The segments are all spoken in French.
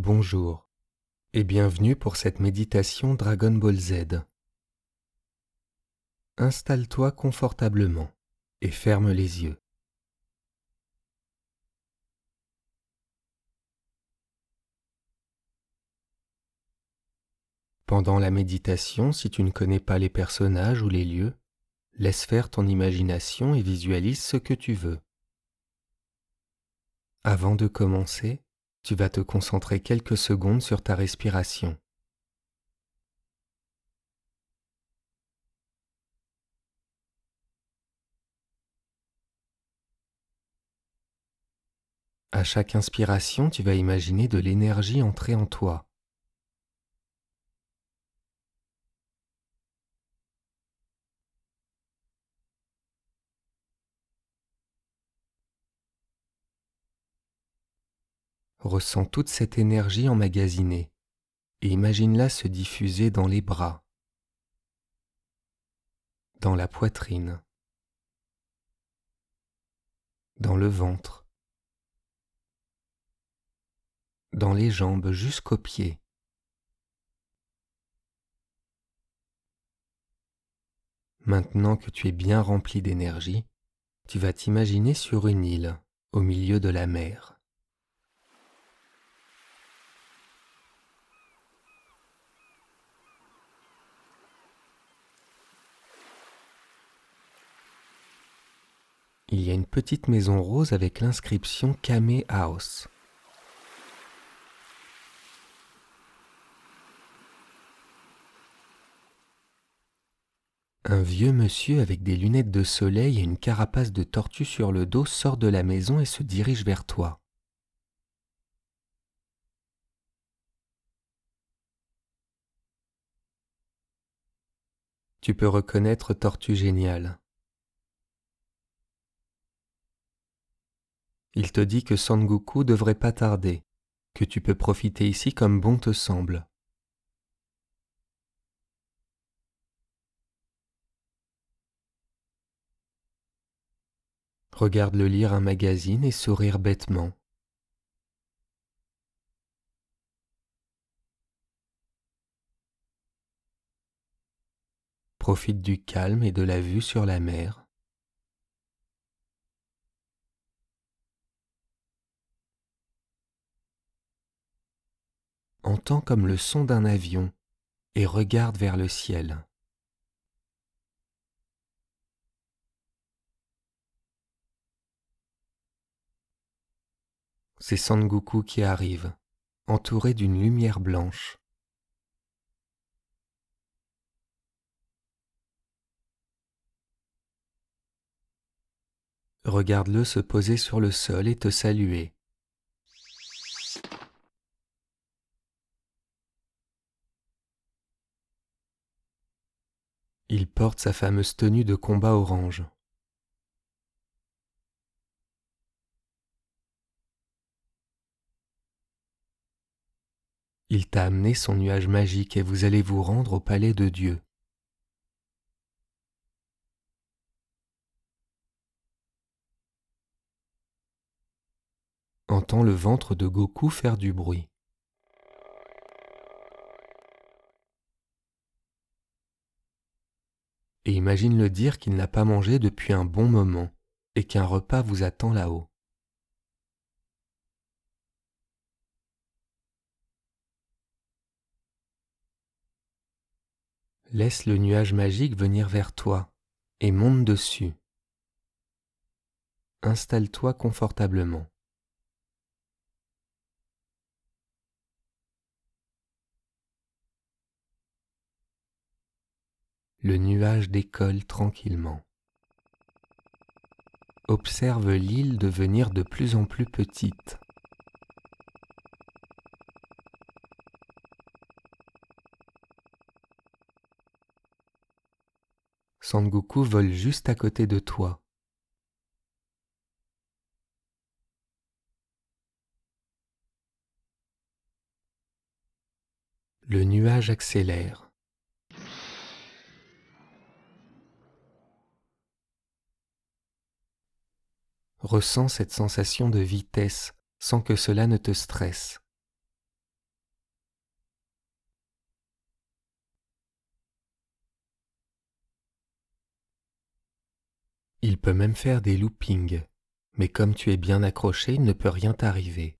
Bonjour et bienvenue pour cette méditation Dragon Ball Z. Installe-toi confortablement et ferme les yeux. Pendant la méditation, si tu ne connais pas les personnages ou les lieux, laisse faire ton imagination et visualise ce que tu veux. Avant de commencer, tu vas te concentrer quelques secondes sur ta respiration. À chaque inspiration, tu vas imaginer de l'énergie entrer en toi. Ressens toute cette énergie emmagasinée et imagine-la se diffuser dans les bras, dans la poitrine, dans le ventre, dans les jambes jusqu'aux pieds. Maintenant que tu es bien rempli d'énergie, tu vas t'imaginer sur une île au milieu de la mer. Il y a une petite maison rose avec l'inscription Kame House. Un vieux monsieur avec des lunettes de soleil et une carapace de tortue sur le dos sort de la maison et se dirige vers toi. Tu peux reconnaître Tortue Géniale. Il te dit que Sangoku devrait pas tarder, que tu peux profiter ici comme bon te semble. Regarde-le lire un magazine et sourire bêtement. Profite du calme et de la vue sur la mer. Entend comme le son d'un avion et regarde vers le ciel. C'est Sangoku qui arrive, entouré d'une lumière blanche. Regarde-le se poser sur le sol et te saluer. Il porte sa fameuse tenue de combat orange. Il t'a amené son nuage magique et vous allez vous rendre au palais de Dieu. Entends le ventre de Goku faire du bruit. Et imagine-le dire qu'il n'a pas mangé depuis un bon moment et qu'un repas vous attend là-haut. Laisse le nuage magique venir vers toi et monte dessus. Installe-toi confortablement. Le nuage décolle tranquillement. Observe l'île devenir de plus en plus petite. Sangoku vole juste à côté de toi. Le nuage accélère. Ressens cette sensation de vitesse sans que cela ne te stresse. Il peut même faire des loopings, mais comme tu es bien accroché, il ne peut rien t'arriver.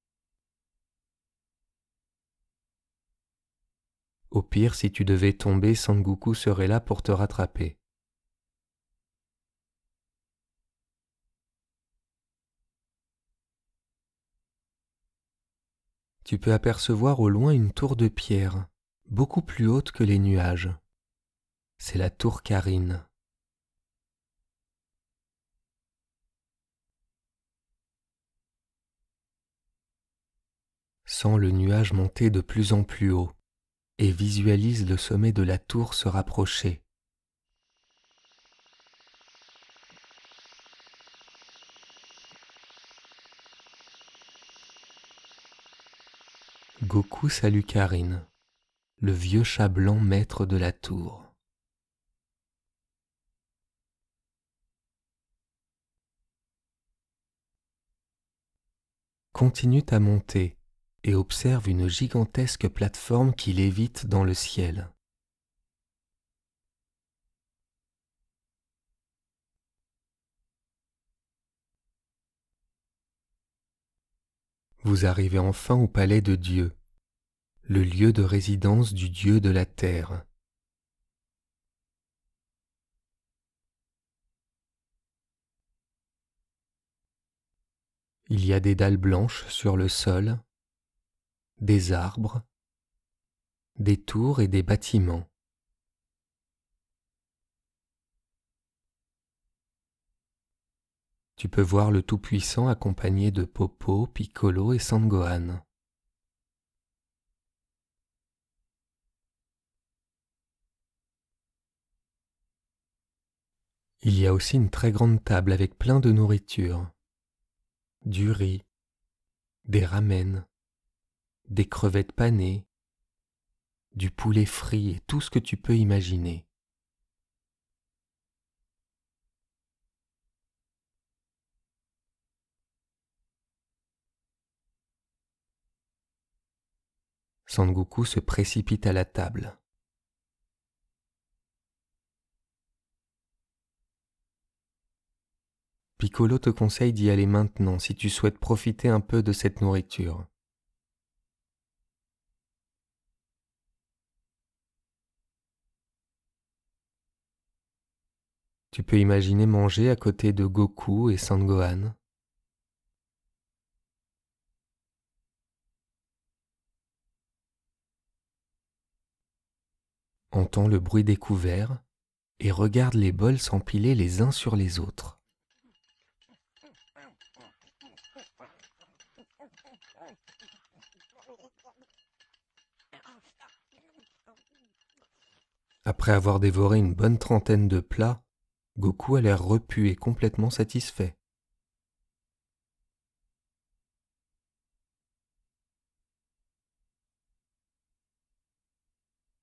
Au pire, si tu devais tomber, Sangoku serait là pour te rattraper. Tu peux apercevoir au loin une tour de pierre, beaucoup plus haute que les nuages. C'est la tour Karine. Sens le nuage monter de plus en plus haut et visualise le sommet de la tour se rapprocher. Goku salue Karine, le vieux chat blanc maître de la tour. Continue ta montée et observe une gigantesque plateforme qui lévite dans le ciel. Vous arrivez enfin au palais de Dieu, le lieu de résidence du Dieu de la terre. Il y a des dalles blanches sur le sol des arbres, des tours et des bâtiments. Tu peux voir le Tout-Puissant accompagné de Popo, Piccolo et Sangohan. Il y a aussi une très grande table avec plein de nourriture, du riz, des ramen, des crevettes panées, du poulet frit et tout ce que tu peux imaginer. Sangoku se précipite à la table. Piccolo te conseille d'y aller maintenant si tu souhaites profiter un peu de cette nourriture. Tu peux imaginer manger à côté de Goku et Sangohan. Entends le bruit des couverts et regarde les bols s'empiler les uns sur les autres. Après avoir dévoré une bonne trentaine de plats, Goku a l'air repu et complètement satisfait.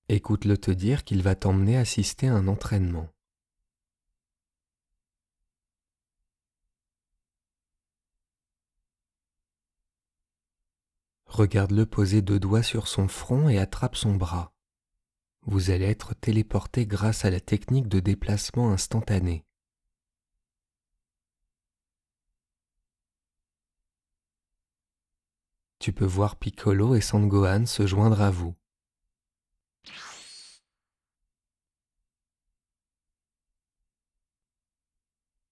Écoute-le te dire qu'il va t'emmener assister à un entraînement. Regarde-le poser deux doigts sur son front et attrape son bras vous allez être téléporté grâce à la technique de déplacement instantané. Tu peux voir Piccolo et Sangohan se joindre à vous.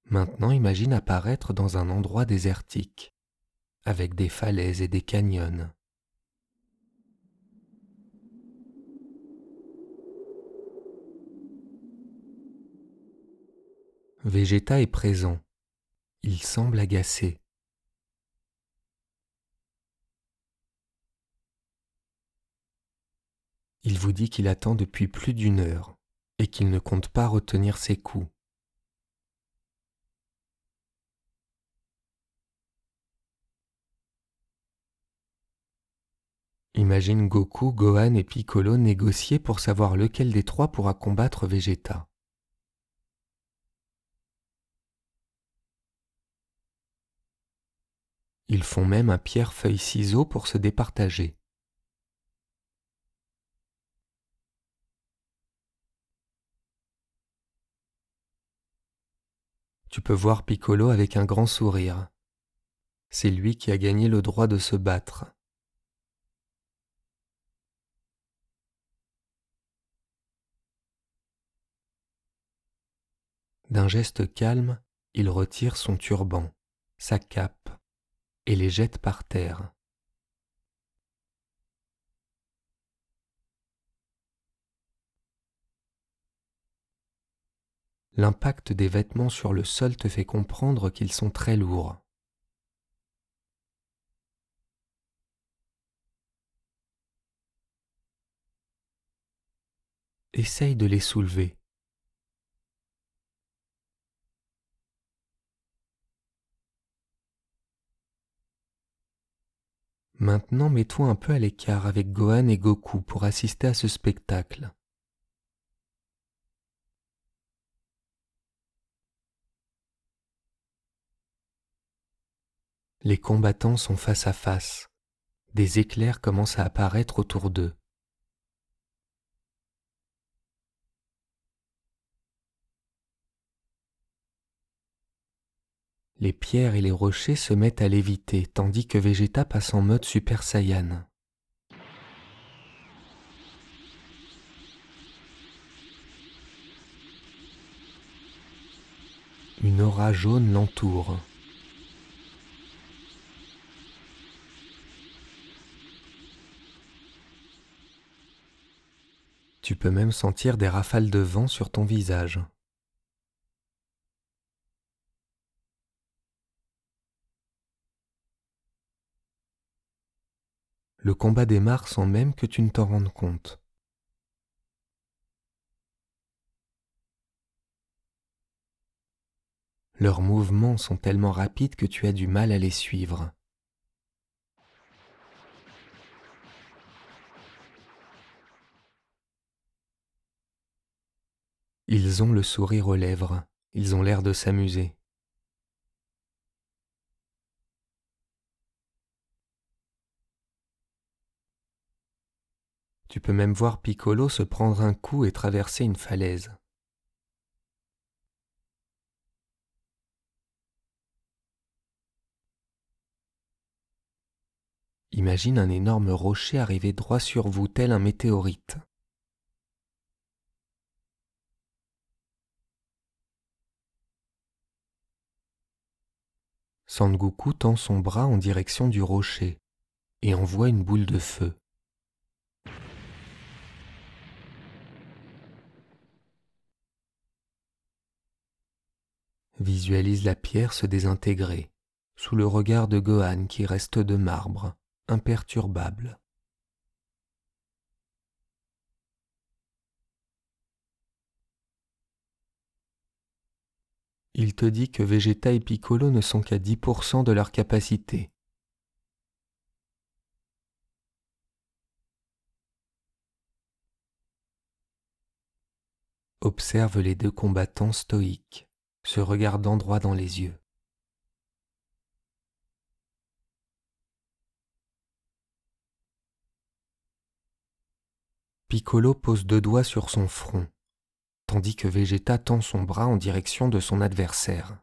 Maintenant imagine apparaître dans un endroit désertique, avec des falaises et des canyons. Vegeta est présent. Il semble agacé. Il vous dit qu'il attend depuis plus d'une heure et qu'il ne compte pas retenir ses coups. Imagine Goku, Gohan et Piccolo négocier pour savoir lequel des trois pourra combattre Vegeta. Ils font même un pierre-feuille-ciseau pour se départager. Tu peux voir Piccolo avec un grand sourire. C'est lui qui a gagné le droit de se battre. D'un geste calme, il retire son turban, sa cape, et les jette par terre. L'impact des vêtements sur le sol te fait comprendre qu'ils sont très lourds. Essaye de les soulever. Maintenant mets-toi un peu à l'écart avec Gohan et Goku pour assister à ce spectacle. Les combattants sont face à face. Des éclairs commencent à apparaître autour d'eux. Les pierres et les rochers se mettent à léviter tandis que Vegeta passe en mode Super Saiyan. Une aura jaune l'entoure. Tu peux même sentir des rafales de vent sur ton visage. Le combat démarre sans même que tu ne t'en rendes compte. Leurs mouvements sont tellement rapides que tu as du mal à les suivre. Ils ont le sourire aux lèvres, ils ont l'air de s'amuser. Tu peux même voir Piccolo se prendre un coup et traverser une falaise. Imagine un énorme rocher arriver droit sur vous tel un météorite. Sangoku tend son bras en direction du rocher et envoie une boule de feu. Visualise la pierre se désintégrer sous le regard de Gohan qui reste de marbre, imperturbable. il te dit que Vegeta et Piccolo ne sont qu'à 10% de leur capacité. Observe les deux combattants stoïques, se regardant droit dans les yeux. Piccolo pose deux doigts sur son front tandis que Vegeta tend son bras en direction de son adversaire.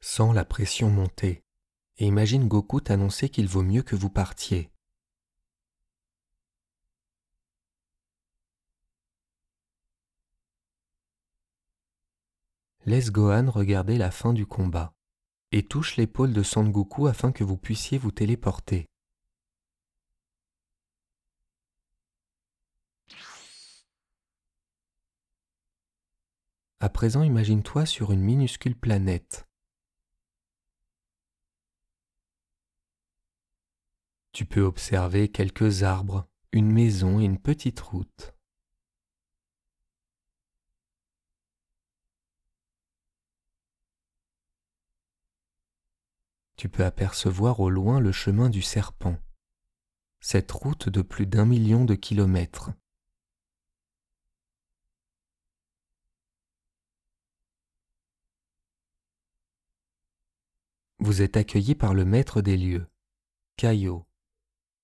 Sens la pression monter et imagine Goku t'annoncer qu'il vaut mieux que vous partiez. Laisse Gohan regarder la fin du combat et touche l'épaule de Sangoku afin que vous puissiez vous téléporter. À présent, imagine-toi sur une minuscule planète. Tu peux observer quelques arbres, une maison et une petite route. tu peux apercevoir au loin le chemin du serpent, cette route de plus d'un million de kilomètres. Vous êtes accueilli par le maître des lieux, Caillot,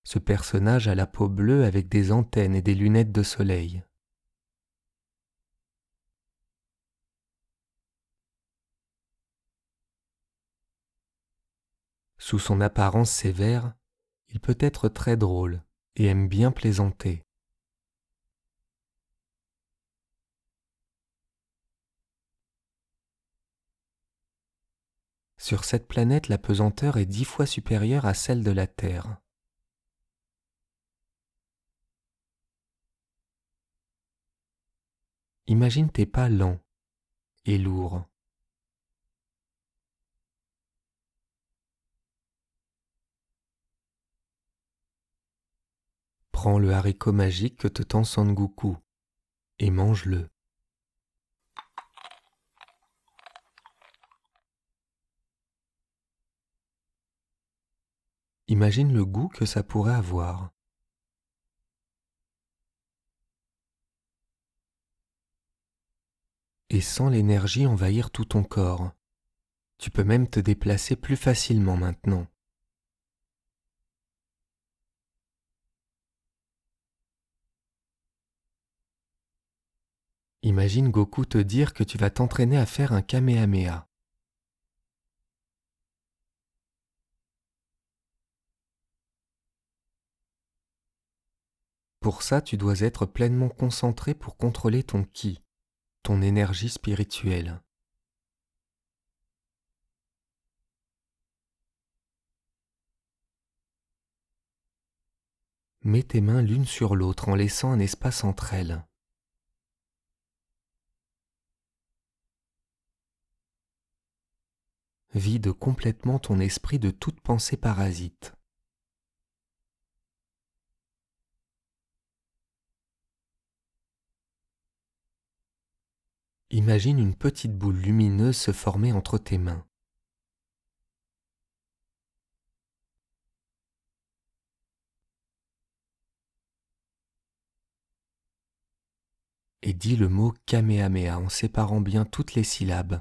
ce personnage a la peau bleue avec des antennes et des lunettes de soleil. Sous son apparence sévère, il peut être très drôle et aime bien plaisanter. Sur cette planète, la pesanteur est dix fois supérieure à celle de la Terre. Imagine tes pas lents et lourds. Prends le haricot magique que te tend Sangoku et mange-le. Imagine le goût que ça pourrait avoir. Et sens l'énergie envahir tout ton corps. Tu peux même te déplacer plus facilement maintenant. Imagine Goku te dire que tu vas t'entraîner à faire un Kamehameha. Pour ça, tu dois être pleinement concentré pour contrôler ton ki, ton énergie spirituelle. Mets tes mains l'une sur l'autre en laissant un espace entre elles. Vide complètement ton esprit de toute pensée parasite. Imagine une petite boule lumineuse se former entre tes mains. Et dis le mot Kamehameha en séparant bien toutes les syllabes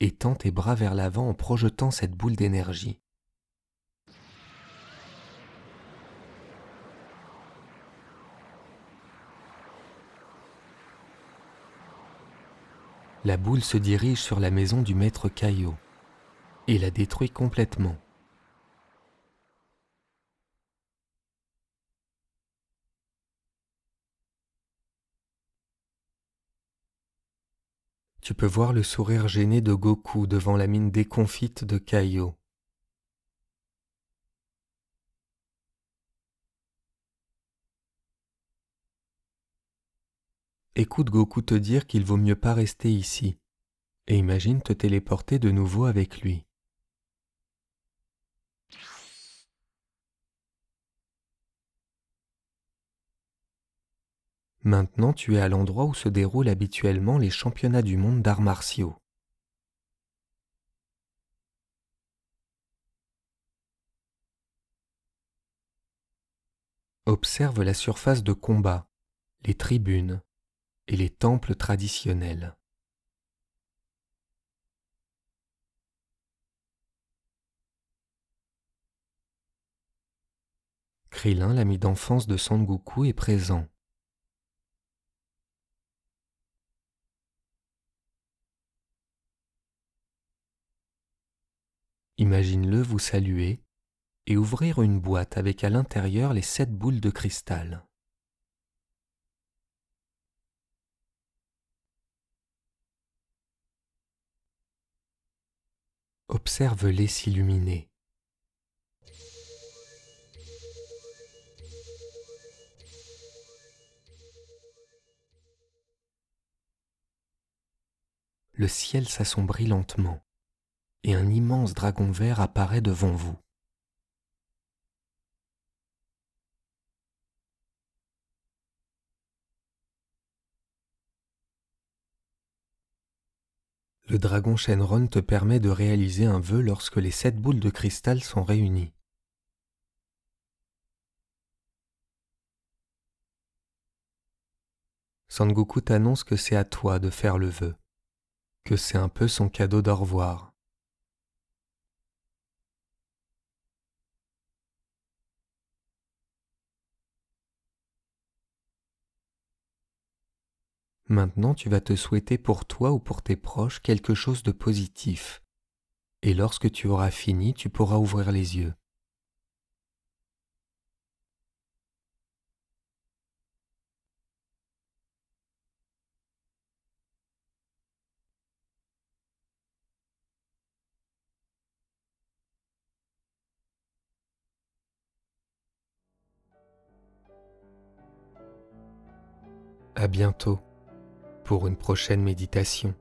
et tends tes bras vers l'avant en projetant cette boule d'énergie. La boule se dirige sur la maison du maître Caillot et la détruit complètement. Tu peux voir le sourire gêné de Goku devant la mine déconfite de Caillot. Écoute Goku te dire qu'il vaut mieux pas rester ici, et imagine te téléporter de nouveau avec lui. Maintenant tu es à l'endroit où se déroulent habituellement les championnats du monde d'arts martiaux. Observe la surface de combat, les tribunes, et les temples traditionnels. Krillin, l'ami d'enfance de Sangoku, est présent. Imagine-le vous saluer et ouvrir une boîte avec à l'intérieur les sept boules de cristal. Observe-les s'illuminer. Le ciel s'assombrit lentement et un immense dragon vert apparaît devant vous. Le dragon Shenron te permet de réaliser un vœu lorsque les sept boules de cristal sont réunies. Sangoku t'annonce que c'est à toi de faire le vœu, que c'est un peu son cadeau d'au revoir. Maintenant, tu vas te souhaiter pour toi ou pour tes proches quelque chose de positif. Et lorsque tu auras fini, tu pourras ouvrir les yeux. À bientôt pour une prochaine méditation.